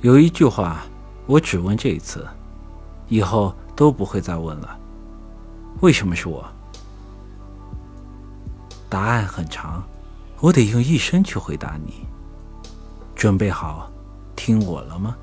有一句话我只问这一次以后都不会再问了。为什么是我？答案很长我得用一生去回答你。准备好听我了吗？